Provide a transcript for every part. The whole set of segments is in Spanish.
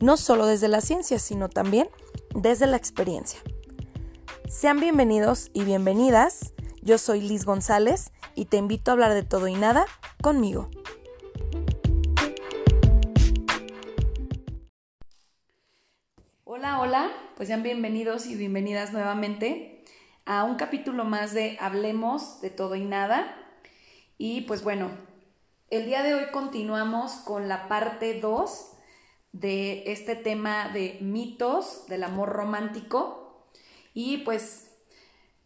no solo desde la ciencia, sino también desde la experiencia. Sean bienvenidos y bienvenidas. Yo soy Liz González y te invito a hablar de todo y nada conmigo. Hola, hola, pues sean bienvenidos y bienvenidas nuevamente a un capítulo más de Hablemos de todo y nada. Y pues bueno, el día de hoy continuamos con la parte 2 de este tema de mitos del amor romántico. Y pues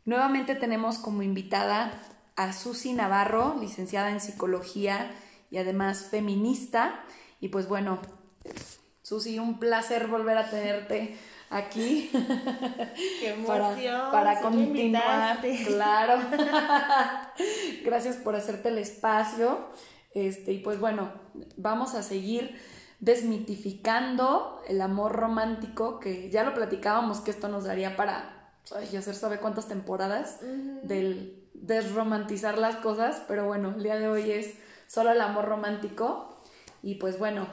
nuevamente tenemos como invitada a Susi Navarro, licenciada en psicología y además feminista. Y pues bueno, Susi, un placer volver a tenerte aquí. Qué emoción. Para, continuar. Claro. Gracias por hacerte el espacio. Este, y pues bueno, vamos a seguir desmitificando el amor romántico, que ya lo platicábamos que esto nos daría para ay, hacer sabe cuántas temporadas del desromantizar las cosas, pero bueno, el día de hoy es solo el amor romántico. Y pues bueno,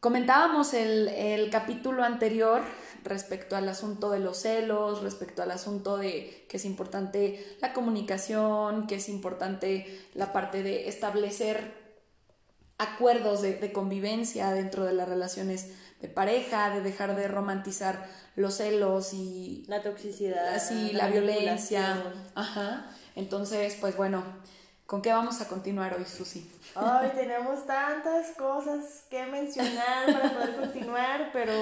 comentábamos el, el capítulo anterior respecto al asunto de los celos, respecto al asunto de que es importante la comunicación, que es importante la parte de establecer acuerdos de, convivencia dentro de las relaciones de pareja, de dejar de romantizar los celos y la toxicidad, así la, violencia. Ajá. Entonces, pues bueno, ¿con qué vamos a continuar hoy, Susi? Hoy tenemos tantas cosas que mencionar para poder continuar, pero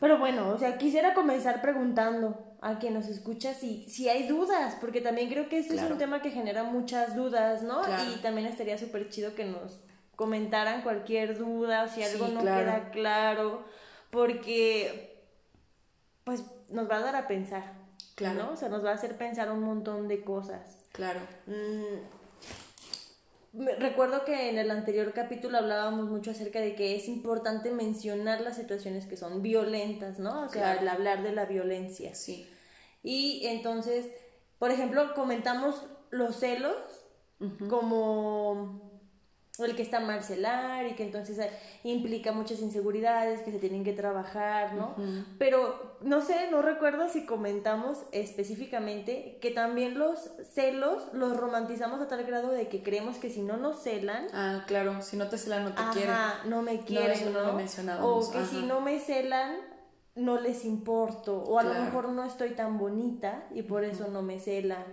pero bueno, o sea, quisiera comenzar preguntando a quien nos escucha si, si hay dudas, porque también creo que este es un tema que genera muchas dudas, ¿no? Y también estaría súper chido que nos comentaran cualquier duda o si algo no queda claro, porque pues nos va a dar a pensar, claro. ¿no? O sea, nos va a hacer pensar un montón de cosas. Claro. Mm, Recuerdo que en el anterior capítulo hablábamos mucho acerca de que es importante mencionar las situaciones que son violentas, ¿no? O sea, el hablar de la violencia. Sí. Y entonces, por ejemplo, comentamos los celos como el que está mal celar y que entonces implica muchas inseguridades que se tienen que trabajar, ¿no? Pero no sé, no recuerdo si comentamos específicamente que también los celos los romantizamos a tal grado de que creemos que si no nos celan... Ah, claro, si no te celan no te ajá, no me quieren, ¿no? ¿no? O que si no me celan no les importo o a lo mejor no estoy tan bonita y por eso no me celan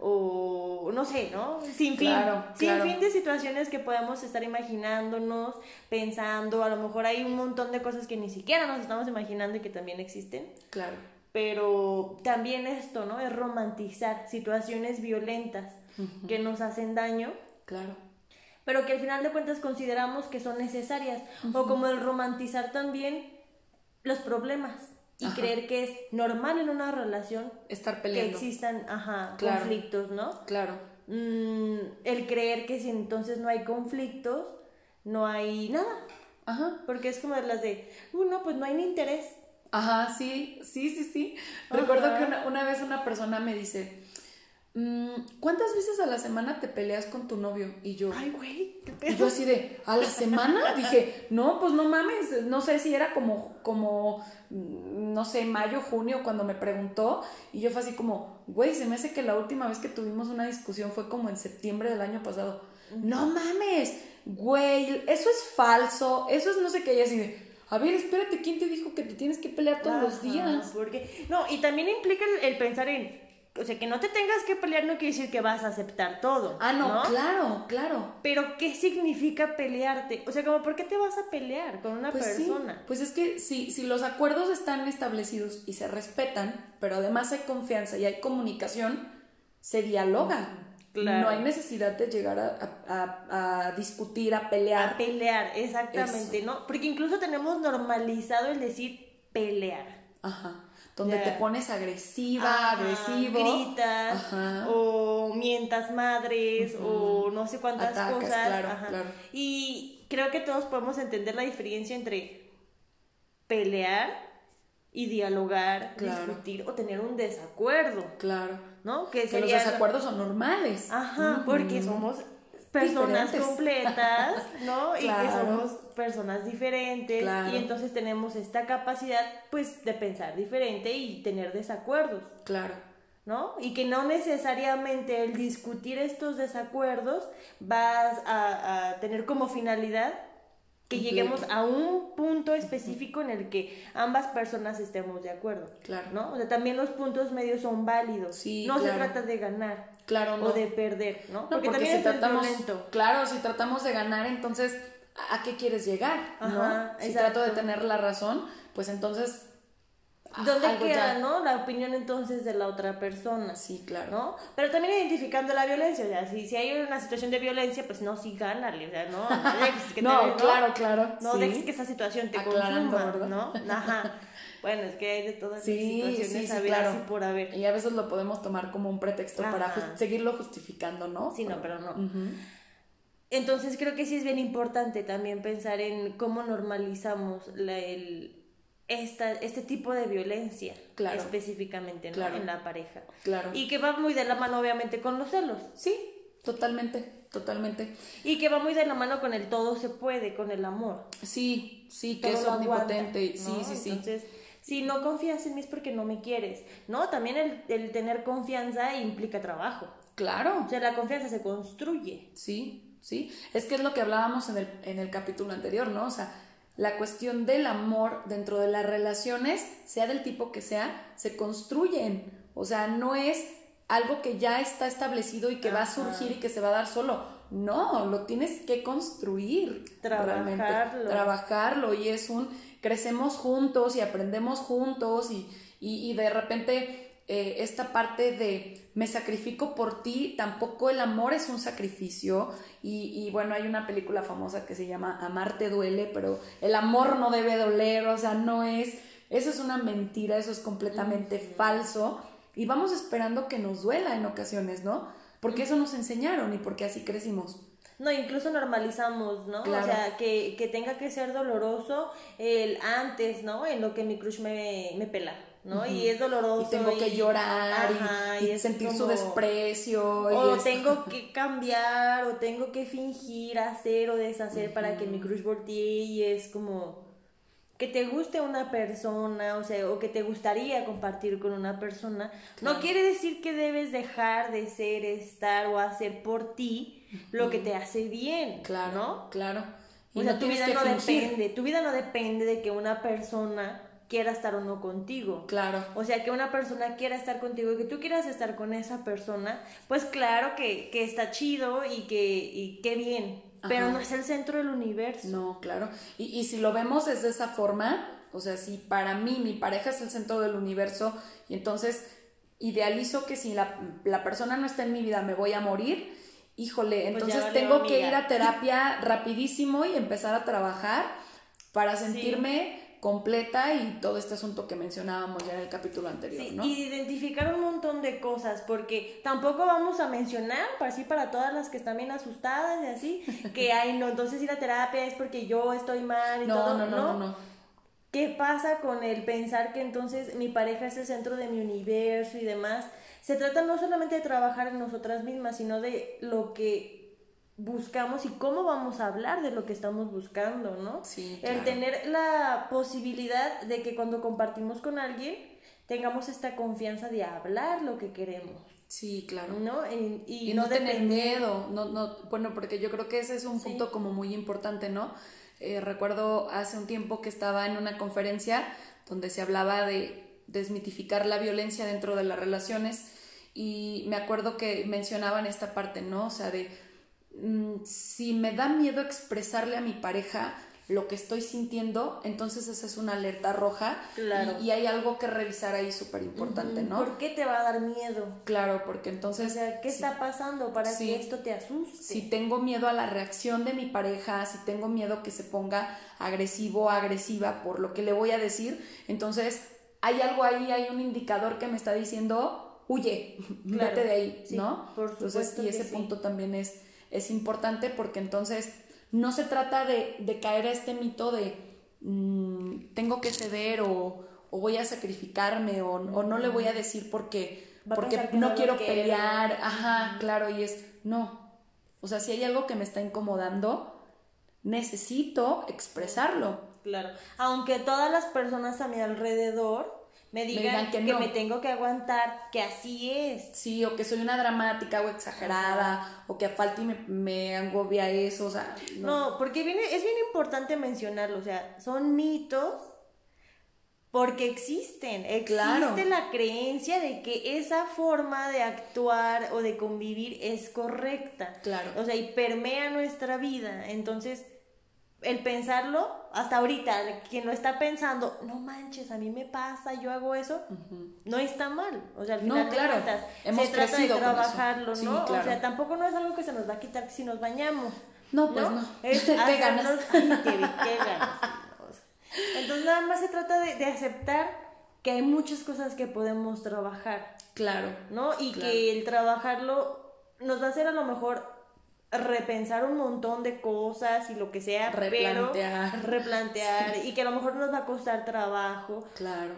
o no sé, ¿no? Sin fin, sin fin de situaciones que podemos estar imaginándonos, pensando, a lo mejor hay un montón de cosas que ni siquiera nos estamos imaginando y que también existen. Claro. Pero también esto, ¿no? Es romantizar situaciones violentas que nos hacen daño. Claro. Pero que al final de cuentas consideramos que son necesarias. O como el romantizar también los problemas y creer que es normal en una relación estar peleando. Que existan, ajá, conflictos, ¿no? Claro. Mm, el creer que si entonces no hay conflictos, no hay nada. Ajá. Porque es como las de, uh, no, pues no hay ni interés. Ajá, sí, sí, sí, sí. Recuerdo que una, una, vez una persona me dice, ¿cuántas veces a la semana te peleas con tu novio? Y yo, ay, güey, y yo así de, ¿a la semana? Dije, no, pues no mames, no sé si era como, como, mm, no sé, mayo, junio, cuando me preguntó, y yo fue así como, güey, se me hace que la última vez que tuvimos una discusión fue como en septiembre del año pasado. No mames, güey, eso es falso, eso es no sé qué, y así de, a ver, espérate, ¿quién te dijo que te tienes que pelear todos los días? Porque, no, y también implica el pensar en, o sea, que no te tengas que pelear no quiere decir que vas a aceptar todo. Ah, no, claro, claro. Pero, ¿qué significa pelearte? O sea, como, ¿por qué te vas a pelear con una pues persona? Pues es que si, si los acuerdos están establecidos y se respetan, pero además hay confianza y hay comunicación, se dialoga. No hay necesidad de llegar a, discutir, a pelear. A pelear, exactamente, ¿no? Porque incluso tenemos normalizado el decir pelear. Ajá. Donde te pones agresiva, agresivo. Gritas, o mientas madres, o no sé cuántas cosas. Claro, claro. Y creo que todos podemos entender la diferencia entre pelear y dialogar, discutir o tener un desacuerdo. Claro. ¿No? Que, los desacuerdos son normales. Ajá, porque somos personas completas, ¿no? Y que somos personas diferentes y entonces tenemos esta capacidad pues de pensar diferente y tener desacuerdos. Claro. ¿No? Y que no necesariamente el discutir estos desacuerdos vas a, a tener como finalidad que lleguemos a un punto específico en el que ambas personas estemos de acuerdo. Claro. ¿No? O sea, también los puntos medios son válidos. Sí, no se trata de ganar. Claro, O de perder, ¿no? Porque, también si tratamos, Claro, si tratamos de ganar, entonces, ¿a qué quieres llegar? ¿no? Si trato de tener la razón, pues entonces ¿Dónde queda, no? La opinión entonces de la otra persona. Sí, claro. ¿No? Pero también identificando la violencia, o sea, si, si hay una situación de violencia, pues no, sí, gánale, o sea, no, no, que no, claro, claro. No dejes que esa situación te consuma, ¿no? Ajá. Bueno, es que hay de todas sí, situaciones sí, sí, claro. por haber. Y a veces lo podemos tomar como un pretexto para seguirlo justificando, ¿no? Sí, no, pero no. Entonces creo que sí es bien importante también pensar en cómo normalizamos la, el, esta, este tipo de violencia claro. específicamente en la pareja. Claro. Y que va muy de la mano obviamente con los celos. Sí, totalmente, totalmente. Y que va muy de la mano con el todo se puede, con el amor. Sí, sí, que es omnipotente. Sí, sí, sí. Entonces, si no confías en mí es porque no me quieres, ¿no? También el, el tener confianza implica trabajo. Claro. O sea, la confianza se construye. Sí, sí. Es que es lo que hablábamos en el, en el capítulo anterior, ¿no? O sea, la cuestión del amor dentro de las relaciones, sea del tipo que sea, se construyen. O sea, no es algo que ya está establecido y que va a surgir y que se va a dar solo. No, lo tienes que construir. Trabajarlo. Trabajarlo. Y es un, crecemos juntos y aprendemos juntos y, y, y de repente eh, esta parte de me sacrifico por ti, tampoco el amor es un sacrificio. Y, bueno, hay una película famosa que se llama Amarte duele, pero el amor no debe doler, o sea, no es, eso es una mentira, eso es completamente falso. Y vamos esperando que nos duela en ocasiones, ¿no? Porque eso nos enseñaron y porque así crecimos. No, incluso normalizamos, ¿no? O sea, que, que, tenga que ser doloroso el antes, ¿no? En lo que mi crush me, me pela. ¿No? Y es doloroso. Y tengo que llorar y, sentir su desprecio. O tengo que cambiar, o tengo que fingir, hacer o deshacer para que mi crush voltee y es como que te guste una persona, o sea, o que te gustaría compartir con una persona, no quiere decir que debes dejar de ser, estar o hacer por ti lo que te hace bien, claro, ¿no? Claro. Y o sea, tu vida no depende, tu vida no depende de que una persona quiera estar o no contigo. Claro. O sea, que una persona quiera estar contigo y que tú quieras estar con esa persona, pues claro que, que está chido y que y qué bien, pero no es el centro del universo. No, claro. Y, y si lo vemos desde esa forma, o sea, si para mí mi pareja es el centro del universo y entonces idealizo que si la, la persona no está en mi vida me voy a morir, híjole, pues entonces tengo que ir a terapia rapidísimo y empezar a trabajar para sentirme completa y todo este asunto que mencionábamos ya en el capítulo anterior, sí, Y identificar un montón de cosas, porque tampoco vamos a mencionar, para así para todas las que están bien asustadas y así, que hay no, entonces ir a terapia es porque yo estoy mal y todo, no, no, no, no. ¿Qué pasa con el pensar que entonces mi pareja es el centro de mi universo y demás? Se trata no solamente de trabajar en nosotras mismas, sino de lo que buscamos y cómo vamos a hablar de lo que estamos buscando, ¿no? Sí. El tener la posibilidad de que cuando compartimos con alguien tengamos esta confianza de hablar lo que queremos. Sí, claro. ¿No? Y, no, tener miedo, no, no, bueno, porque yo creo que ese es un punto como muy importante, ¿no? Eh, recuerdo hace un tiempo que estaba en una conferencia donde se hablaba de desmitificar la violencia dentro de las relaciones y me acuerdo que mencionaban esta parte, ¿no? O sea, de Mm, si me da miedo expresarle a mi pareja lo que estoy sintiendo, entonces esa es una alerta roja Claro. y, y hay algo que revisar ahí súper importante, ¿no? ¿Por qué te va a dar miedo? Claro, porque O entonces sea, ¿qué si- está pasando para que esto te asuste? si tengo miedo a la reacción de mi pareja, si tengo miedo que se ponga agresivo o agresiva por lo que le voy a decir, entonces hay algo ahí, hay un indicador que me está diciendo, huye, Claro, vete de ahí, sí, ¿no? por entonces, supuesto y que ese sí. punto también es, es importante porque entonces no se trata de, de caer a este mito de mm, tengo que ceder o, o voy a sacrificarme o, o no le voy a decir porque, Va porque no no lo quiero quiero. pelear, ajá, claro, y es, no, o sea, si hay algo que me está incomodando, necesito expresarlo. Claro. Aunque todas las personas a mi alrededor me digan, digan que que, no. me tengo que aguantar, que así es. Sí, o que soy una dramática o exagerada, o que a falta y me, me agobia eso, o sea, no. No, porque viene, es bien importante mencionarlo, o sea, son mitos porque existen. Existe Claro. la creencia de que esa forma de actuar o de convivir es correcta. Claro. O sea, y permea nuestra vida. Entonces, el pensarlo, hasta ahorita, quien lo está pensando, no manches, a mí me pasa, yo hago eso, no está mal. O sea, al No, final de claro, cuentas, hemos se trata de trabajarlo, Sí, ¿no? claro. O sea, tampoco no es algo que se nos va a quitar si nos bañamos. No, pues no. Es no, o sea. Entonces nada más se trata de, de aceptar que hay muchas cosas que podemos trabajar, Claro. ¿no? Y Claro. que el trabajarlo nos va a hacer a lo mejor repensar un montón de cosas y lo que sea, Replantear. pero replantear y que a lo mejor nos va a costar trabajo, Claro.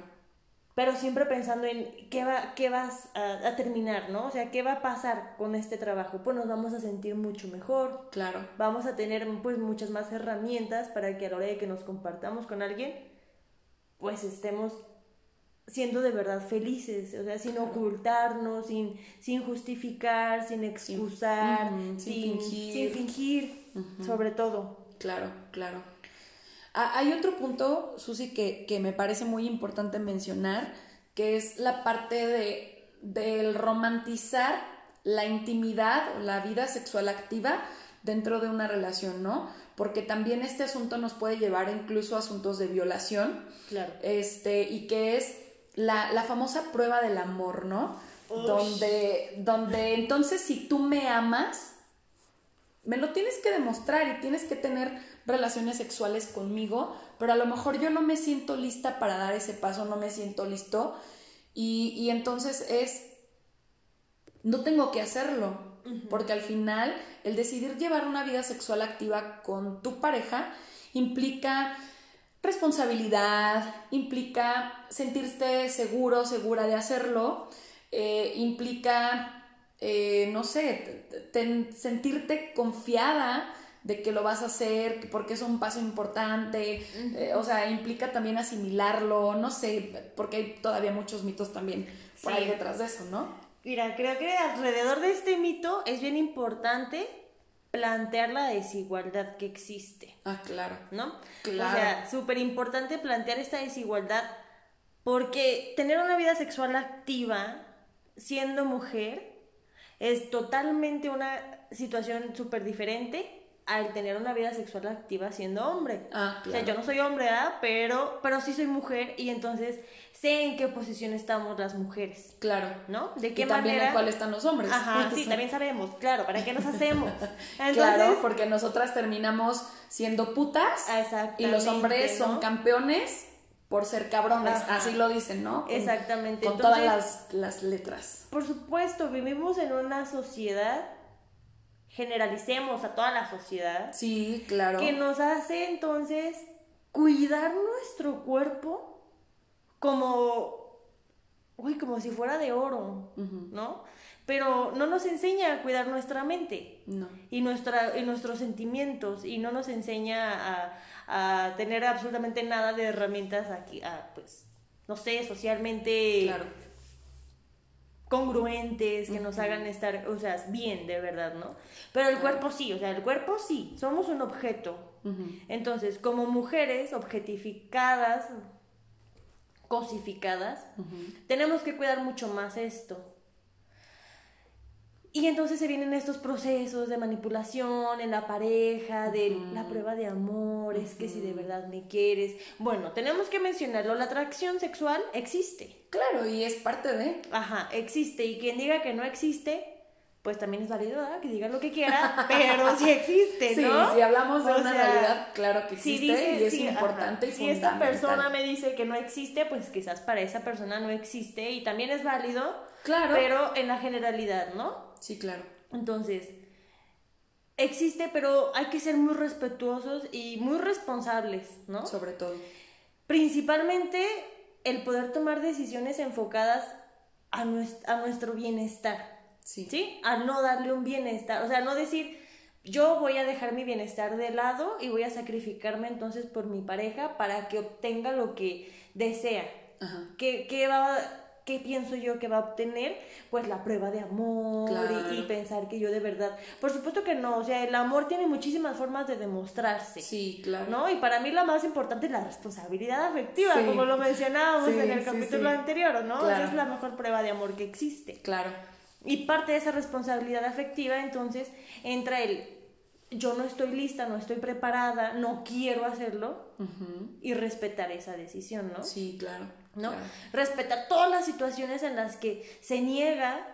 pero siempre pensando en qué va qué vas a, a terminar, ¿no? O sea, qué va a pasar con este trabajo, pues nos vamos a sentir mucho mejor, Claro. vamos a tener pues muchas más herramientas para que a la hora de que nos compartamos con alguien, pues estemos siendo de verdad felices, o sea, sin ocultarnos, sin, sin justificar, sin excusar, sin sin, fingir. sin fingir, sobre todo. Claro, claro. Ah, Hay otro punto, Susi, que, que me parece muy importante mencionar, que es la parte de, del romantizar la intimidad o la vida sexual activa dentro de una relación, ¿no? Porque también este asunto nos puede llevar incluso a asuntos de violación, Claro. este, y que es la, la famosa prueba del amor, ¿no? Ush. Donde, donde entonces si tú me amas, me lo tienes que demostrar y tienes que tener relaciones sexuales conmigo, pero a lo mejor yo no me siento lista para dar ese paso, no me siento listo, y, y entonces es, no tengo que hacerlo, porque al final el decidir llevar una vida sexual activa con tu pareja implica responsabilidad, implica sentirte seguro, segura de hacerlo, eh, implica, eh, no sé, ten- sentirte confiada de que lo vas a hacer, porque es un paso importante, eh, o sea, implica también asimilarlo, no sé, porque hay todavía muchos mitos también por Sí. ahí detrás de eso, ¿no? Mira, creo que alrededor de este mito es bien importante plantear la desigualdad que existe. Ah, claro. ¿no? Claro. O sea, súper importante plantear esta desigualdad porque tener una vida sexual activa siendo mujer es totalmente una situación súper diferente al tener una vida sexual activa siendo hombre. Ah, O sea, claro. yo no soy hombre, ¿verdad? Pero, pero sí soy mujer y entonces sé en qué posición estamos las mujeres, Claro. ¿no? De qué y también manera... en cuál están los hombres. Ajá, sí, también sabemos, claro, ¿para qué nos hacemos? Entonces, Claro, porque nosotras terminamos siendo putas Exactamente, y los hombres son campeones por ser cabrones, Ajá. así lo dicen, ¿no? Con- Exactamente, Con entonces- todas las, las letras. Por supuesto, vivimos en una sociedad, generalicemos a toda la sociedad, Sí, claro. que nos hace entonces cuidar nuestro cuerpo como, uy, como si fuera de oro, ¿no? Pero no nos enseña a cuidar nuestra mente No. y, nuestra, y nuestros sentimientos y no nos enseña a, a tener absolutamente nada de herramientas aquí, a, pues, no sé, socialmente Claro. Congruentes, que nos hagan estar, o sea, bien, de verdad, ¿no? Pero el cuerpo sí, o sea, el cuerpo sí, somos un objeto. Entonces, como mujeres objetificadas, cosificadas, tenemos que cuidar mucho más esto. Y entonces se vienen estos procesos de manipulación en la pareja, de la prueba de amor, es que si de verdad me quieres. Bueno, tenemos que mencionarlo, la atracción sexual existe. Claro, y es parte de... Ajá, existe. Y quien diga que no existe, pues también es válido, ¿verdad? Que diga lo que quiera, pero sí existe, ¿no? Sí, si hablamos de una realidad, claro que existe y es importante y Si esta persona me dice que no existe, pues quizás para esa persona no existe y también es válido, claro. pero en la generalidad, ¿no? Sí, claro. Entonces, existe, pero hay que ser muy respetuosos y muy responsables, ¿no? Sobre todo. Principalmente el poder tomar decisiones enfocadas a, nuestro, bienestar. Sí. ¿Sí? A no darle un bienestar. O sea, no decir, yo voy a dejar mi bienestar de lado y voy a sacrificarme entonces por mi pareja para que obtenga lo que desea. Ajá. ¿Qué, qué va ¿qué pienso yo que va a obtener? Pues la prueba de amor y, pensar que yo de verdad. Por supuesto que no, o sea, el amor tiene muchísimas formas de demostrarse. Sí, claro. ¿No? Y para mí la más importante es la responsabilidad afectiva, como lo mencionábamos en el capítulo anterior, ¿no? Esa es la mejor prueba de amor que existe. Claro. Y parte de esa responsabilidad afectiva, entonces, entra el yo no estoy lista, no estoy preparada, no quiero hacerlo y respetar esa decisión, ¿no? Sí, claro. ¿No? Respetar todas las situaciones en las que se niega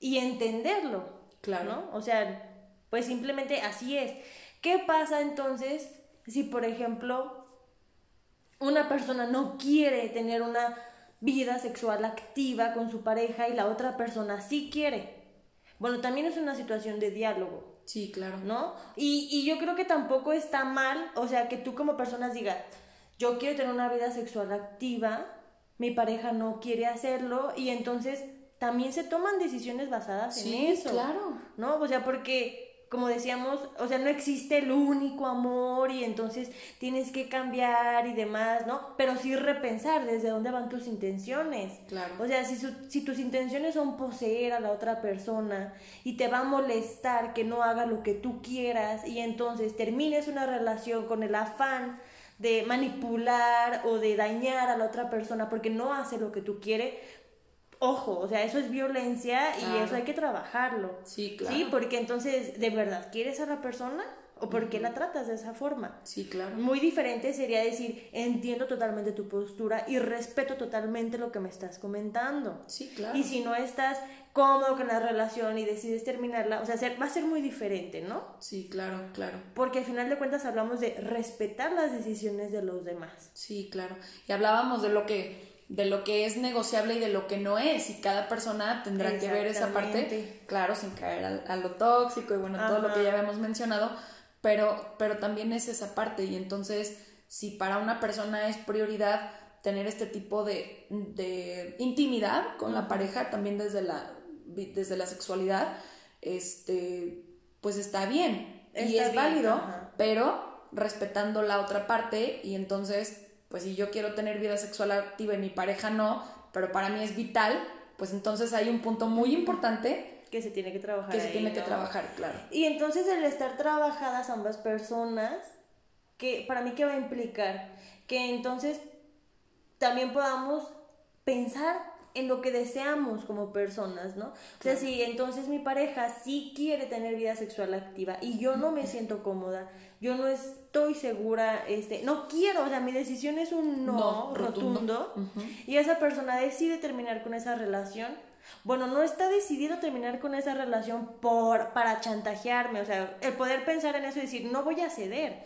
y entenderlo, claro. ¿no? O sea, pues simplemente así es. ¿Qué pasa entonces si, por ejemplo, una persona no quiere tener una vida sexual activa con su pareja y la otra persona sí quiere? Bueno, también es una situación de diálogo. Sí, claro. ¿No? Y, y yo creo que tampoco está mal, o sea, que tú como personas digas, yo quiero tener una vida sexual activa, mi pareja no quiere hacerlo, y entonces también se toman decisiones basadas en eso. claro. ¿No? O sea, porque como decíamos, o sea, no existe el único amor y entonces tienes que cambiar y demás, ¿no? Pero sí repensar desde dónde van tus intenciones. Claro. O sea, si, si tus intenciones son poseer a la otra persona y te va a molestar que no haga lo que tú quieras y entonces termines una relación con el afán de manipular o de dañar a la otra persona porque no hace lo que tú quieres, ojo, o sea, eso es violencia y eso hay que trabajarlo. Sí, claro. Sí, porque entonces, ¿de verdad quieres a la persona? ¿O por qué la tratas de esa forma? Sí, claro. Muy diferente sería decir, entiendo totalmente tu postura y respeto totalmente lo que me estás comentando. Sí, claro. Y si no estás cómodo con la relación y decides terminarla, o sea, va a ser muy diferente, ¿no? Sí, claro, claro. Porque al final de cuentas hablamos de respetar las decisiones de los demás. Sí, claro. Y hablábamos de lo que de lo que es negociable y de lo que no es y cada persona tendrá que ver esa parte claro sin caer a, lo tóxico y bueno todo lo que ya habíamos mencionado pero pero también es esa parte y entonces si para una persona es prioridad tener este tipo de, de intimidad con la pareja también desde la desde la sexualidad este pues está bien y es válido pero respetando la otra parte y entonces pues si yo quiero tener vida sexual activa y mi pareja no, pero para mí es vital, pues entonces hay un punto muy importante que se tiene que trabajar. Que se tiene que trabajar, claro. Y entonces el estar trabajadas ambas personas, que para mí qué va a implicar que entonces también podamos pensar en lo que deseamos como personas, ¿no? O sea, si entonces mi pareja sí quiere tener vida sexual activa y yo no me siento cómoda, yo no estoy segura, este, no quiero, o sea, mi decisión es un no, rotundo, y esa persona decide terminar con esa relación, bueno, no está decidido terminar con esa relación por, para chantajearme, o sea, el poder pensar en eso y decir, no voy a ceder,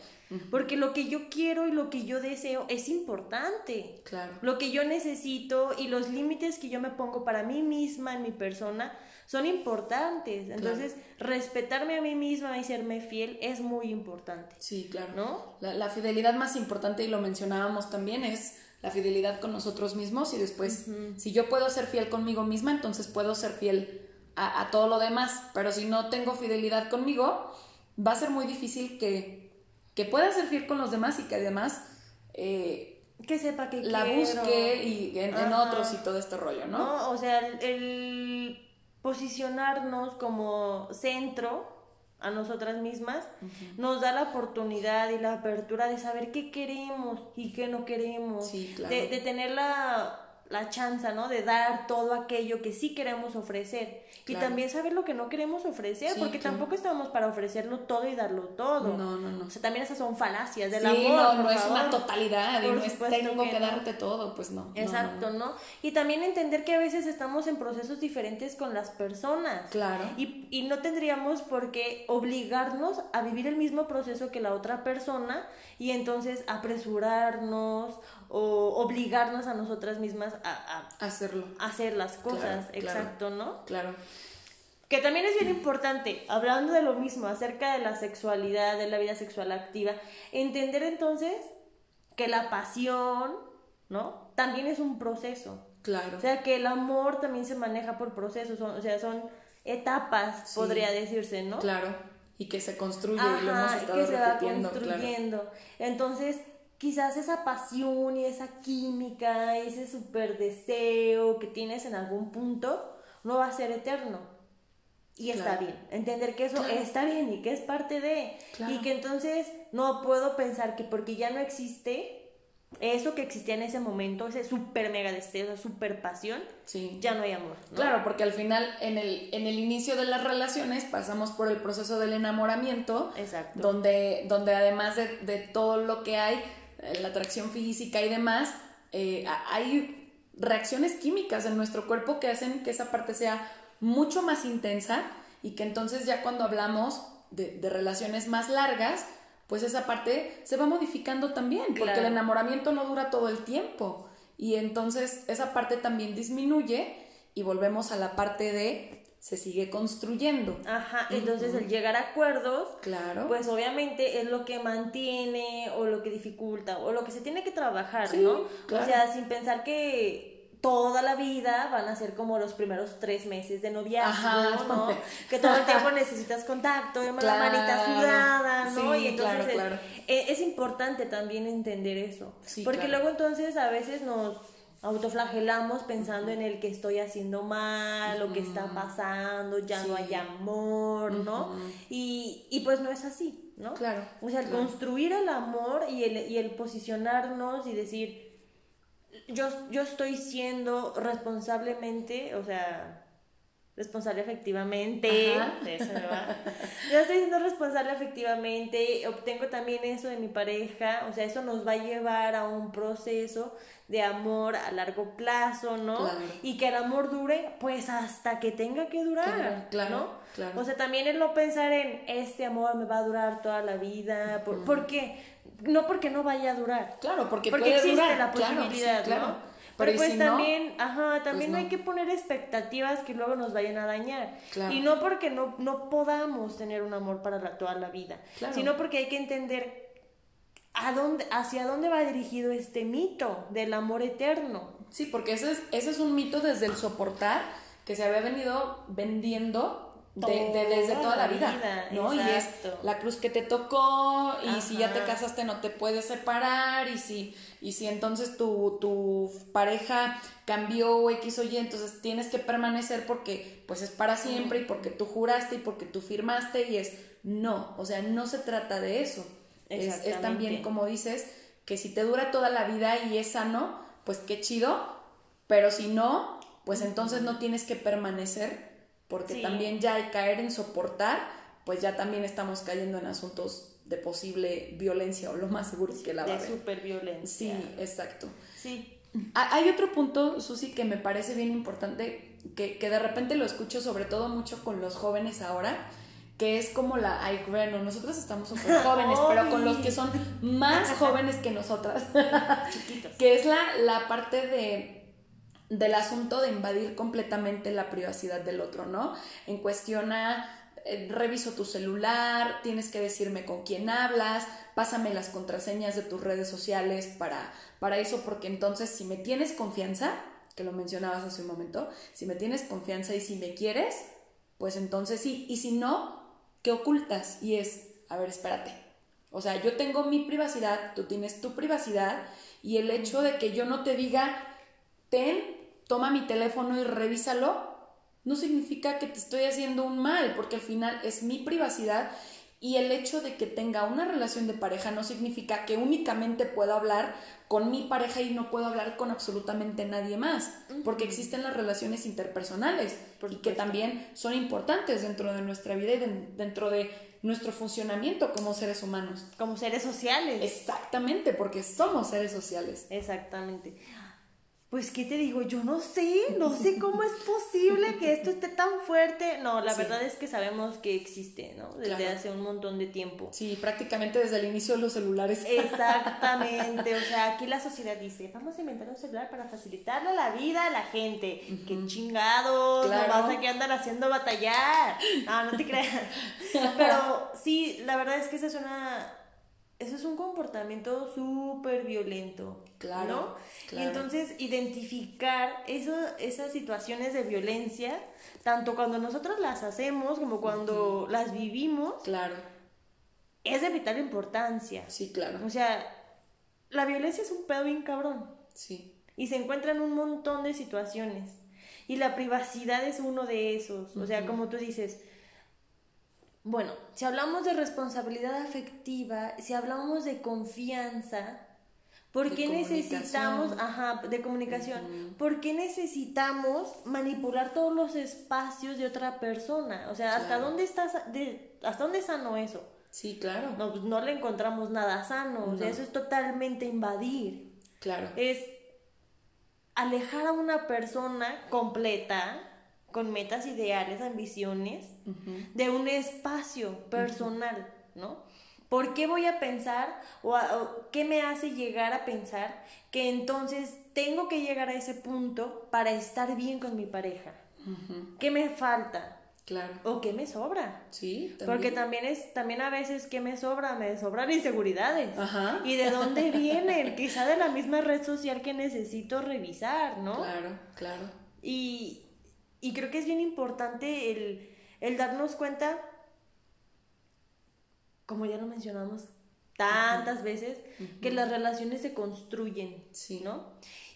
porque lo que yo quiero y lo que yo deseo es importante. Claro. Lo que yo necesito y los límites que yo me pongo para mí misma, en mi persona, son importantes. Entonces, respetarme a mí misma y serme fiel es muy importante. Sí, claro. ¿No? La, fidelidad más importante, y lo mencionábamos también, es la fidelidad con nosotros mismos y después, si yo puedo ser fiel conmigo misma, entonces puedo ser fiel a, todo lo demás. Pero si no tengo fidelidad conmigo, va a ser muy difícil que, que pueda ser fiel con los demás y que además... Eh, que sepa que la busque y en, otros y todo este rollo, ¿no? No, o sea, el posicionarnos como centro a nosotras mismas, nos da la oportunidad y la apertura de saber qué queremos y qué no queremos, de, tener la, la chance, ¿no? De dar todo aquello que sí queremos ofrecer. Y también saber lo que no queremos ofrecer, porque tampoco estamos para ofrecerlo todo y darlo todo. No, no, no. O sea, también esas son falacias del sí, amor. No, no es una totalidad y no es tengo que, darte todo, pues no. Exacto, no, Y también entender que a veces estamos en procesos diferentes con las personas. Claro. Y, y no tendríamos por qué obligarnos a vivir el mismo proceso que la otra persona y entonces apresurarnos o obligarnos a nosotras mismas a, hacerlo. hacer las cosas, exacto, ¿no? Claro. Que también es bien importante, hablando de lo mismo, acerca de la sexualidad, de la vida sexual activa, entender entonces que la pasión, ¿no? También es un proceso. Claro. O sea, que el amor también se maneja por procesos, o sea, son etapas, podría decirse, ¿no? Claro. Y que se construye y lo hemos estado que se va construyendo. Entonces, quizás esa pasión y esa química, ese super deseo que tienes en algún punto, no va a ser eterno. Y está bien. Entender que eso está bien y que es parte de. Y que entonces no puedo pensar que porque ya no existe eso que existía en ese momento, ese super mega deseo, esa super pasión, ya no hay amor. Claro, porque al final en el, en el inicio de las relaciones pasamos por el proceso del enamoramiento, Exacto. Donde, donde además de, de todo lo que hay, la atracción física y demás, eh, hay reacciones químicas en nuestro cuerpo que hacen que esa parte sea mucho más intensa y que entonces ya cuando hablamos de, relaciones más largas, pues esa parte se va modificando también, porque el enamoramiento no dura todo el tiempo y entonces esa parte también disminuye y volvemos a la parte de se sigue construyendo. Ajá, entonces el llegar a acuerdos, claro. pues obviamente es lo que mantiene o lo que dificulta o lo que se tiene que trabajar, ¿no? O sea, sin pensar que toda la vida van a ser como los primeros tres meses de noviazgo, ¿no? que todo el tiempo necesitas contacto, la manita sudada, ¿no? y entonces es, es, importante también entender eso. porque luego entonces a veces nos autoflagelamos pensando en el que estoy haciendo mal, lo que está pasando, ya no hay amor, ¿no? y, y, pues no es así, ¿no? Claro. O sea, el construir el amor y el, y el posicionarnos y decir, yo, yo estoy siendo responsablemente, o sea, responsable efectivamente, eso va. Yo estoy siendo responsable efectivamente, obtengo también eso de mi pareja, o sea, eso nos va a llevar a un proceso de amor a largo plazo, ¿no? Y que el amor dure, pues hasta que tenga que durar, claro, ¿no? Claro. O sea, también es no pensar en este amor me va a durar toda la vida, por, qué? No porque no vaya a durar. Claro, porque, porque existe la posibilidad, ¿no? Pero, pues también, ajá, pues también hay que poner expectativas que luego nos vayan a dañar. Y no porque no, no podamos tener un amor para toda la vida, sino porque hay que entender a dónde, hacia dónde va dirigido este mito del amor eterno. Sí, porque ese es, ese es un mito desde el soportar que se había venido vendiendo de, desde toda la vida, ¿no? Y es la cruz que te tocó y si ya te casaste no te puedes separar y si y si entonces tu, tu pareja cambió X o Y, entonces tienes que permanecer porque pues es para siempre y porque tú juraste y porque tú firmaste y es no, o sea, no se trata de eso. Es, es también como dices que si te dura toda la vida y es sano, pues qué chido, pero si no, pues entonces no tienes que permanecer porque también ya al caer en soportar, pues ya también estamos cayendo en asuntos de posible violencia o lo más seguro que la va a De superviolencia. Sí, exacto. Sí. Hay otro punto, Susi, que me parece bien importante, que, que de repente lo escucho sobre todo mucho con los jóvenes ahora, que es como la, ay, bueno, nosotros estamos súper jóvenes, pero con los que son más jóvenes que nosotras, chiquitos, que es la, la parte de del asunto de invadir completamente la privacidad del otro, ¿no? En cuestión a eh, reviso tu celular, tienes que decirme con quién hablas, pásame las contraseñas de tus redes sociales para, para eso, porque entonces si me tienes confianza, que lo mencionabas hace un momento, si me tienes confianza y si me quieres, pues entonces sí, y si no, ¿qué ocultas? Y es, a ver, espérate. O sea, yo tengo mi privacidad, tú tienes tu privacidad, y el hecho de que yo no te diga, ten toma mi teléfono y revísalo, no significa que te estoy haciendo un mal, porque al final es mi privacidad Y el hecho de que tenga una relación de pareja no significa que únicamente puedo hablar con mi pareja y no puedo hablar con absolutamente nadie más, porque existen las relaciones interpersonales y que también son importantes dentro de nuestra vida y dentro de nuestro funcionamiento como seres humanos. Como seres sociales. Exactamente, porque somos seres sociales. Exactamente. Pues, ¿qué te digo? Yo no sé, no sé cómo es posible que esto esté tan fuerte. No, la verdad es que sabemos que existe, ¿no? Desde hace un montón de tiempo. Sí, prácticamente desde el inicio de los celulares. Exactamente, o sea, aquí la sociedad dice, vamos a inventar un celular para facilitarle la vida a la gente. ¡Qué chingados! Claro. No vas a que andan haciendo batallar. No, no te creas. Pero sí, la verdad es que esa es una eso es un comportamiento súper violento. Claro, ¿no? Y entonces identificar eso, esas situaciones de violencia, tanto cuando nosotros las hacemos como cuando las vivimos. Claro. Es de vital importancia. Sí, claro. O sea, la violencia es un pedo bien cabrón. Sí. Y se encuentra en un montón de situaciones. Y la privacidad es uno de esos. O sea, como tú dices, bueno, si hablamos de responsabilidad afectiva, si hablamos de confianza, ¿por qué necesitamos, ajá, de comunicación, ¿por qué necesitamos manipular todos los espacios de otra persona? O sea, ¿hasta dónde estás, de, hasta dónde sano eso? Sí, claro. No, pues no le encontramos nada sano, o sea, eso es totalmente invadir. Claro. Es alejar a una persona completa con metas ideales, ambiciones, de un espacio personal, ¿no? ¿Por qué voy a pensar o, qué me hace llegar a pensar que entonces tengo que llegar a ese punto para estar bien con mi pareja? ¿Qué me falta? Claro. ¿O qué me sobra? Sí, también. Porque también es, también a veces, ¿qué me sobra? Me sobran inseguridades. Ajá. ¿Y de dónde vienen? Quizá de la misma red social que necesito revisar, ¿no? Claro, claro. Y, y creo que es bien importante el, el darnos cuenta, como ya lo mencionamos tantas veces, que las relaciones se construyen, sí. ¿no?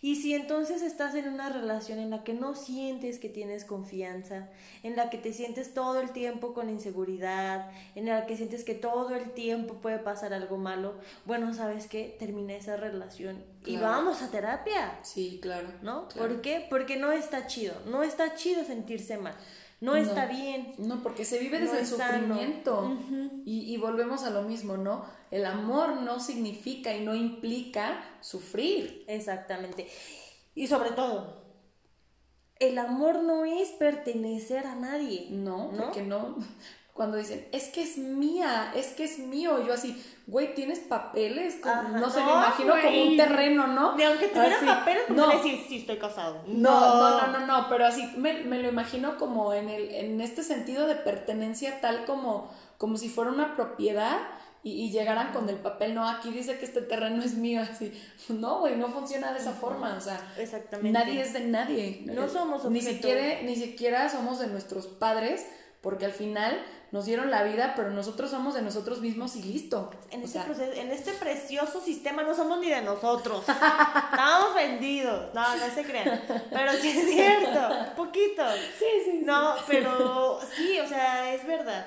Y si entonces estás en una relación en la que no sientes que tienes confianza, en la que te sientes todo el tiempo con inseguridad, en la que sientes que todo el tiempo puede pasar algo malo, bueno, ¿sabes qué? Termina esa relación y vamos a terapia. Sí, claro. ¿No? ¿Por qué? Porque no está chido, no está chido sentirse mal no, está bien. No, porque se vive desde el sufrimiento. y, y, volvemos a lo mismo, ¿no? El amor no significa y no implica sufrir. Exactamente. Y sobre todo, el amor no es pertenecer a nadie. No, ¿no? porque no cuando dicen, es que es mía, es que es mío, yo así, güey, ¿tienes papeles? no sé, me imagino como un terreno, ¿no? Ni aunque tuviera papeles, no decir, sí, estoy casado. No, no, no, no, no, pero así me, lo imagino como en, el, en este sentido de pertenencia, tal como, como si fuera una propiedad y, llegaran con el papel, no, aquí dice que este terreno es mío, así. No, güey, no funciona de esa forma, o sea, Exactamente. nadie es de nadie. No somos ni siquiera, ni siquiera somos de nuestros padres, porque al final nos dieron la vida, pero nosotros somos de nosotros mismos y listo. En, este, en este precioso sistema no somos ni de nosotros. Estamos vendidos. No, no se crean. Pero sí es cierto. Poquito. Sí, sí. No, pero sí, o sea, es verdad.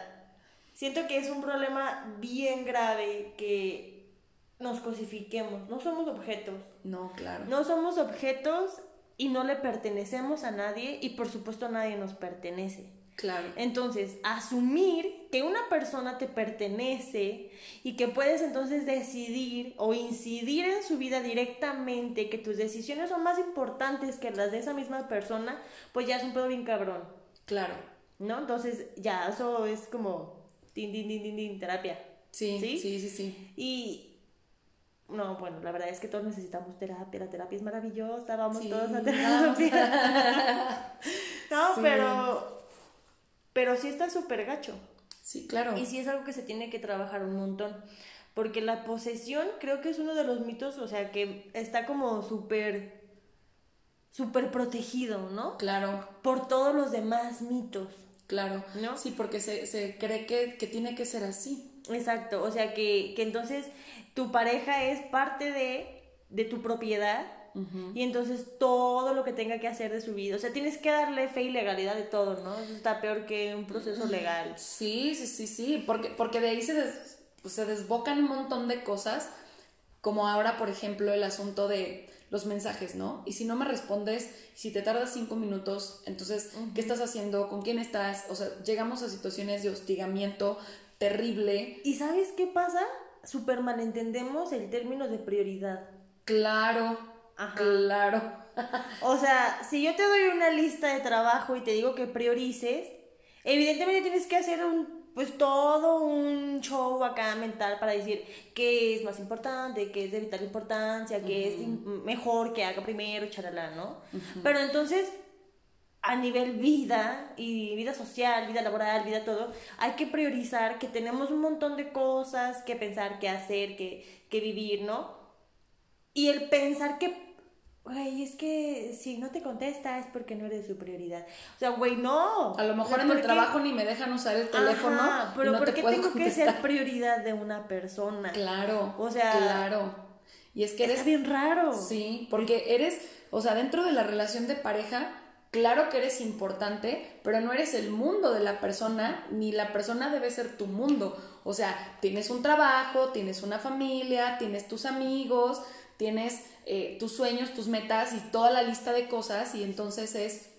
Siento que es un problema bien grave que nos cosifiquemos. No somos objetos. No, claro. No somos objetos y no le pertenecemos a nadie y por supuesto nadie nos pertenece. Claro. Entonces, asumir que una persona te pertenece y que puedes entonces decidir o incidir en su vida directamente, que tus decisiones son más importantes que las de esa misma persona, pues ya es un pedo bien cabrón. Claro. ¿No? Entonces, ya, eso es como din, din, din, din terapia. Sí, sí, sí, sí, sí. Y no, bueno, la verdad es que todos necesitamos terapia, la terapia es maravillosa, vamos todos a terapia. no, pero pero sí está súper gacho. Sí, claro. Y sí es algo que se tiene que trabajar un montón. Porque la posesión creo que es uno de los mitos, o sea, que está como súper, súper protegido, ¿no? Claro. Por todos los demás mitos. Claro. ¿No? Sí, porque se, se cree que, que, tiene que ser así. Exacto. O sea, que, que entonces tu pareja es parte de, de tu propiedad y entonces todo lo que tenga que hacer de su vida, o sea, tienes que darle fe y legalidad de todo, ¿no? Eso está peor que un proceso legal. Sí, sí, sí, sí, porque, porque de ahí se, pues, se desbocan un montón de cosas, como ahora, por ejemplo, el asunto de los mensajes, ¿no? Y si no me respondes, si te tardas cinco minutos, entonces, ¿qué estás haciendo? ¿Con quién estás? O sea, llegamos a situaciones de hostigamiento terrible. ¿Y sabes qué pasa? Súper malentendemos el término de prioridad. Claro, claro. o sea, si yo te doy una lista de trabajo y te digo que priorices, evidentemente tienes que hacer un pues todo un show acá mental para decir qué es más importante, qué es de vital importancia, qué es mejor que haga primero, charalá, ¿no? Pero entonces, a nivel vida y vida social, vida laboral, vida todo, hay que priorizar que tenemos un montón de cosas que pensar, que hacer, que, que vivir, ¿no? Y el pensar que güey, es que si no te contesta es porque no eres su prioridad. O sea, güey, no. A lo mejor en el trabajo ni me dejan usar el teléfono. pero no ¿por qué tengo que ser prioridad de una persona? Claro. O sea, claro. Y es que eres bien raro. Sí, porque eres, o sea, dentro de la relación de pareja, claro que eres importante, pero no eres el mundo de la persona, ni la persona debe ser tu mundo. O sea, tienes un trabajo, tienes una familia, tienes tus amigos, tienes eh, tus sueños, tus metas y toda la lista de cosas y entonces es,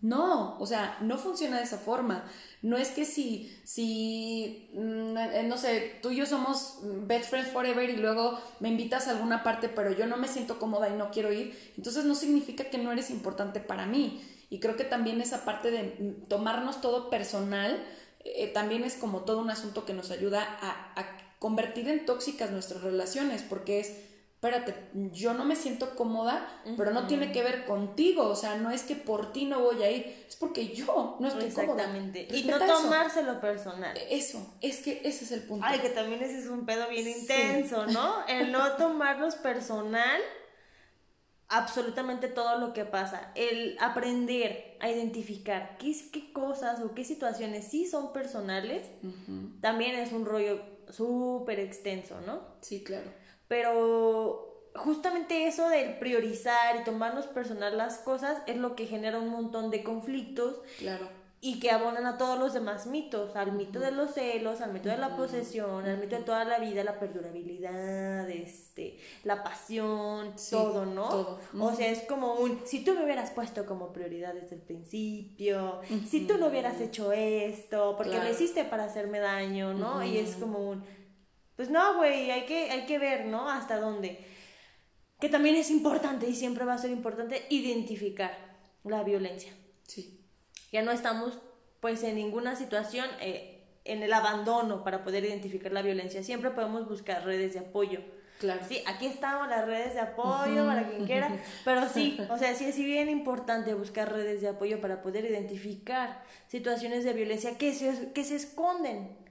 no, o sea, no funciona de esa forma. No es que si, si, mm, eh, no sé, tú y yo somos best friends forever y luego me invitas a alguna parte, pero yo no me siento cómoda y no quiero ir, entonces no significa que no eres importante para mí. Y creo que también esa parte de mm, tomarnos todo personal, eh, también es como todo un asunto que nos ayuda a, a convertir en tóxicas nuestras relaciones, porque es, espérate, yo no me siento cómoda, pero no tiene que ver contigo, o sea, no es que por ti no voy a ir, es porque yo no estoy Exactamente. Y no tomárselo personal. E, eso, es que ese es el punto. Ay, que también ese es un pedo bien intenso, ¿no? El no tomarnos personal absolutamente todo lo que pasa, el aprender a identificar qué, qué cosas o qué situaciones sí son personales, también es un rollo súper extenso, ¿no? Sí, claro. Pero justamente eso del priorizar y tomarnos personal las cosas es lo que genera un montón de conflictos. Claro. Y que abonan a todos los demás mitos, al mito de los celos, al mito de la posesión, al mito de toda la vida, la perdurabilidad, este, la pasión, todo, ¿no? Todo. O sea, es como un, si tú me hubieras puesto como prioridad desde el principio, si tú no hubieras hecho esto, porque lo hiciste para hacerme daño, ¿no? Y es como un, pues no, güey, hay que, hay que ver, ¿no? Hasta dónde. Que también es importante y siempre va a ser importante identificar la violencia. Sí. Ya no estamos, pues, en ninguna situación eh, en el abandono para poder identificar la violencia. Siempre podemos buscar redes de apoyo. Claro. Sí, aquí estamos las redes de apoyo para quien quiera, pero sí, o sea, sí es bien importante buscar redes de apoyo para poder identificar situaciones de violencia que se, que se esconden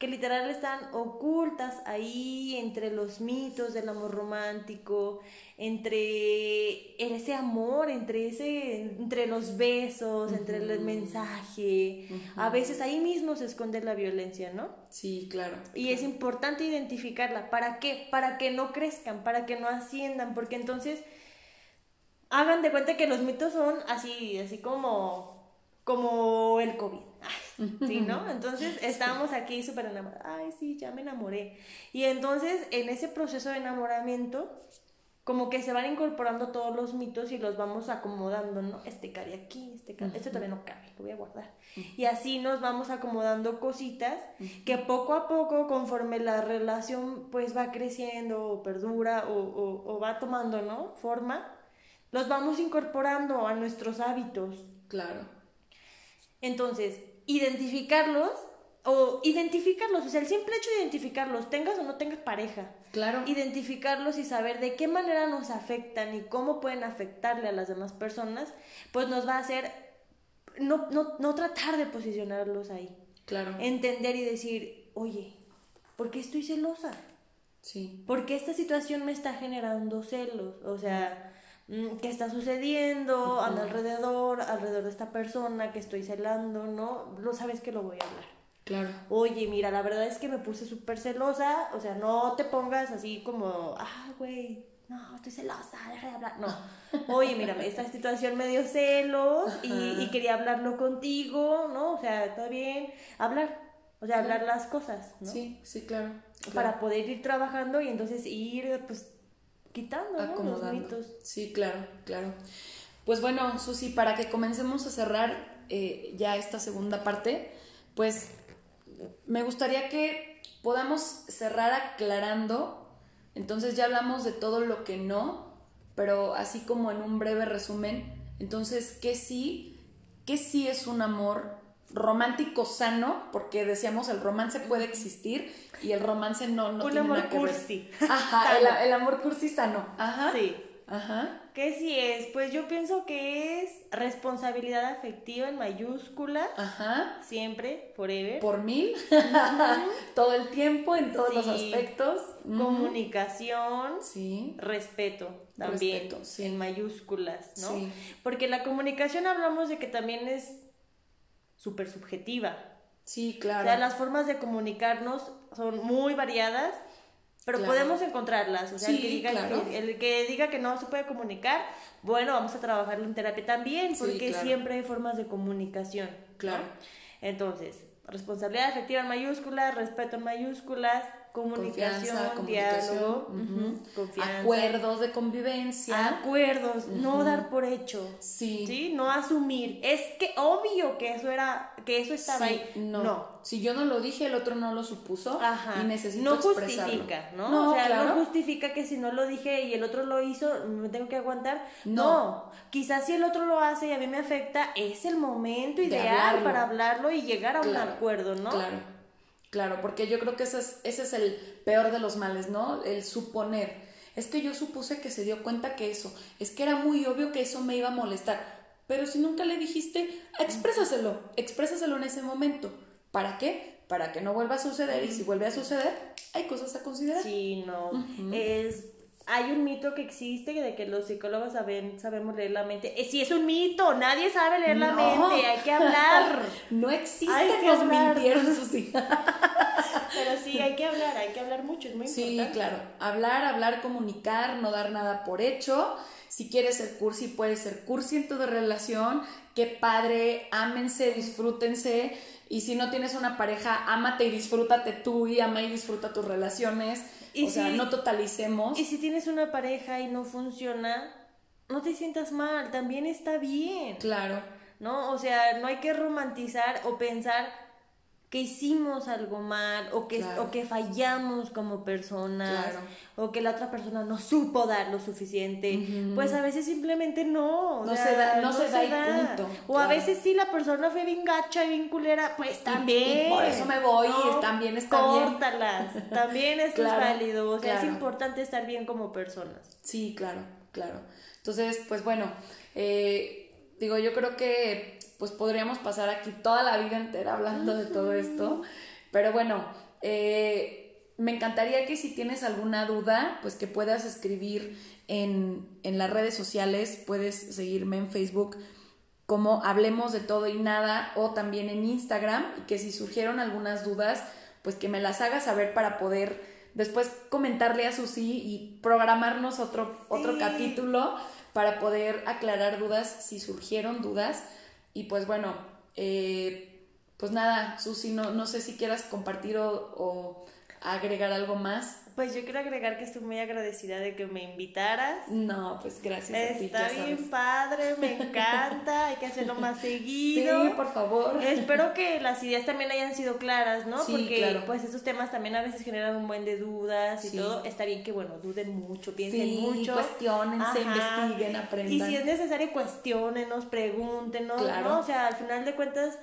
que literal están ocultas ahí entre los mitos del amor romántico, entre ese amor, entre ese entre los besos, entre el mensaje. A veces ahí mismo se esconde la violencia, ¿no? Sí, claro. Y es importante identificarla, ¿para qué? Para que no crezcan, para que no asciendan, porque entonces hagan de cuenta que los mitos son así, así como como el COVID. ¿sí, no? Entonces estábamos aquí súper enamorados, ay, sí, ya me enamoré. Y entonces en ese proceso de enamoramiento, como que se van incorporando todos los mitos y los vamos acomodando, ¿no? Este cabe aquí, este cabe, este todavía no cabe, lo voy a guardar. Y así nos vamos acomodando cositas que poco a poco, conforme la relación pues va creciendo o perdura o, o, o va tomando, ¿no? Forma, los vamos incorporando a nuestros hábitos. Claro. Entonces, identificarlos o identificarlos, o sea, el simple hecho de identificarlos, tengas o no tengas pareja. Claro. Identificarlos y saber de qué manera nos afectan y cómo pueden afectarle a las demás personas, pues nos va a hacer no, no, no tratar de posicionarlos ahí. Claro. Entender y decir, oye, ¿por qué estoy celosa? Sí. Porque esta situación me está generando celos. O sea, qué está sucediendo alrededor, alrededor de esta persona que estoy celando, ¿no? Lo sabes que lo voy a hablar. Claro. Oye, mira, la verdad es que me puse súper celosa, o sea, no te pongas así como, ah, güey, no, estoy celosa, deja de hablar. No, oye, mírame, esta situación me dio celos y, y, quería hablarlo contigo, ¿no? O sea, todo bien, hablar, o sea, hablar las cosas, ¿no? Sí, sí, claro. Para poder ir trabajando y entonces ir, pues, quitando, ¿no? Los mitos. Sí, claro, claro. Pues bueno, Susi, para que comencemos a cerrar eh, ya esta segunda parte, pues me gustaría que podamos cerrar aclarando entonces ya hablamos de todo lo que no, pero así como en un breve resumen, entonces, ¿qué sí? ¿Qué sí es un amor romántico sano? Porque decíamos, el romance puede existir y el romance no, no tiene nada que cursi. Ajá, el, el, amor cursi sano. Ajá. Sí. Ajá. ¿Qué sí es? Pues yo pienso que es responsabilidad afectiva en mayúsculas. Ajá. Siempre, forever. Por mil. Todo el tiempo, en todos los aspectos. Comunicación. Sí. Respeto también. Respeto, sí. En mayúsculas, ¿no? Sí. Porque la comunicación hablamos de que también es súper subjetiva. Sí, claro. O sea, las formas de comunicarnos son muy variadas pero podemos encontrarlas, o sea, el, que diga que, el que diga que no se puede comunicar, bueno, vamos a trabajarlo en terapia también, porque siempre hay formas de comunicación. Claro. Entonces, responsabilidad efectiva en mayúsculas, respeto en mayúsculas, comunicación, diálogo, confianza. acuerdos de convivencia, acuerdos, no dar por hecho, sí. sí, no asumir. Es que obvio que eso era, que eso estaba ahí. No. Si yo no lo dije, el otro no lo supuso y necesito no justifica, ¿no? o sea, no justifica que si no lo dije y el otro lo hizo, me tengo que aguantar. No. Quizás si el otro lo hace y a mí me afecta, es el momento ideal para hablarlo y llegar a un acuerdo, ¿no? Claro. Claro, porque yo creo que ese es, ese es el peor de los males, ¿no? El suponer. Es que yo supuse que se dio cuenta que eso, es que era muy obvio que eso me iba a molestar. Pero si nunca le dijiste, exprésaselo, exprésaselo en ese momento. ¿Para qué? Para que no vuelva a suceder y si vuelve a suceder, hay cosas a considerar. Sí, no. Es hay un mito que existe de que los psicólogos saben, sabemos leer la mente. Eh, sí, es un mito, nadie sabe leer la mente, hay que hablar. no existe, hay nos mintieron. Pero sí, hay que hablar, hay que hablar mucho, es muy importante. Sí, claro, hablar, hablar, comunicar, no dar nada por hecho. Si quieres ser cursi, puedes ser cursi en tu relación. Qué padre, ámense, disfrútense. Y si no tienes una pareja, ámate y disfrútate tú y ama y disfruta tus relaciones y o sea, no totalicemos. Y si tienes una pareja y no funciona, no te sientas mal, también está bien. Claro. ¿No? O sea, no hay que romantizar o pensar que hicimos algo mal o que, o que fallamos como personas o que la otra persona no supo dar lo suficiente, pues a veces simplemente no. No, se da, no, se, da, punto. O a veces sí la persona fue bien gacha y bien culera, pues también. por eso me voy y también está Córtalas, también es válido. O sea, es importante estar bien como personas. Sí, claro, claro. Entonces, pues bueno, eh, digo, yo creo que pues podríamos pasar aquí toda la vida entera hablando de todo esto. Pero bueno, eh, me encantaría que si tienes alguna duda, pues que puedas escribir en, en las redes sociales, puedes seguirme en Facebook como Hablemos de todo y nada o también en Instagram. Y que si surgieron algunas dudas, pues que me las hagas saber para poder después comentarle a Susi y programarnos otro, otro capítulo para poder aclarar dudas si surgieron dudas y pues bueno, eh, pues nada, Susi, no, no sé si quieras compartir o, agregar algo más. Pues yo quiero agregar que estoy muy agradecida de que me invitaras. No, pues gracias. Está bien padre, me encanta, hay que hacerlo más seguido. Sí, por favor. Espero que las ideas también hayan sido claras, ¿no? Sí, Porque claro. pues esos temas también a veces generan un buen de dudas y todo. Está bien que, bueno, duden mucho, piensen sí, mucho. cuestionense, investiguen, aprendan. Y si es necesario, cuestionenos, pregúntenos, ¿no? O sea, al final de cuentas,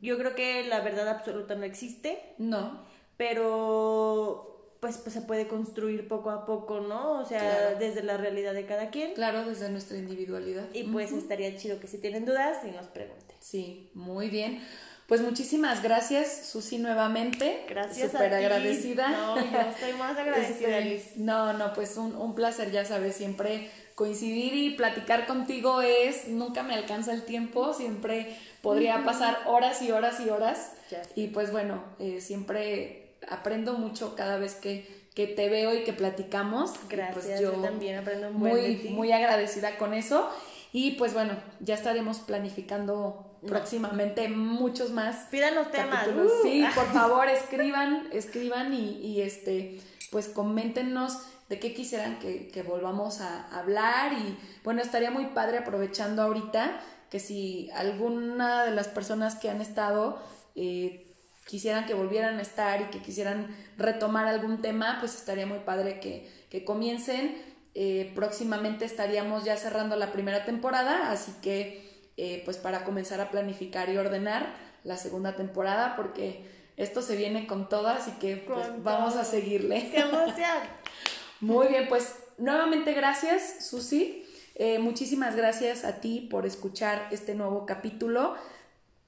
yo creo que la verdad absoluta no existe. No pero pues, pues se puede construir poco a poco, ¿no? O sea, desde la realidad de cada quien. Claro, desde nuestra individualidad. Y pues estaría chido que si tienen dudas y nos pregunten. Sí, muy bien. Pues muchísimas gracias, Susi, nuevamente. Gracias. Súper agradecida. No, yo estoy más agradecida, este, No, no, pues un, un placer, ya sabes, siempre coincidir y platicar contigo es, nunca me alcanza el tiempo, siempre podría pasar horas y horas y horas. Y pues bueno, eh, siempre aprendo mucho cada vez que, que te veo y que platicamos. Pues Gracias, yo, también aprendo muy, muy agradecida con eso. Y pues bueno, ya estaremos planificando próximamente muchos más. Pidan los temas. Uh. Sí, por favor, escriban, escriban y, y, este, pues coméntenos de qué quisieran que, que, volvamos a hablar. Y bueno, estaría muy padre aprovechando ahorita que si alguna de las personas que han estado eh, quisieran que volvieran a estar y que quisieran retomar algún tema, pues estaría muy padre que, que comiencen. Eh, próximamente estaríamos ya cerrando la primera temporada, así que eh, pues para comenzar a planificar y ordenar la segunda temporada, porque esto se viene con todo, así que pues, vamos a seguirle. ¡Qué emoción! muy bien, pues nuevamente gracias, Susi. Eh, muchísimas gracias a ti por escuchar este nuevo capítulo.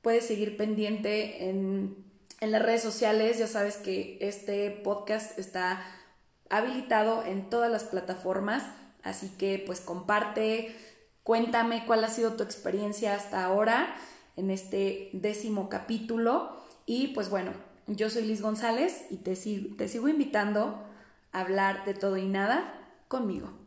Puedes seguir pendiente en en las redes sociales. Ya sabes que este podcast está habilitado en todas las plataformas, así que pues comparte, cuéntame cuál ha sido tu experiencia hasta ahora en este décimo capítulo. Y pues bueno, yo soy Liz González y te, te sigo invitando a hablar de todo y nada conmigo.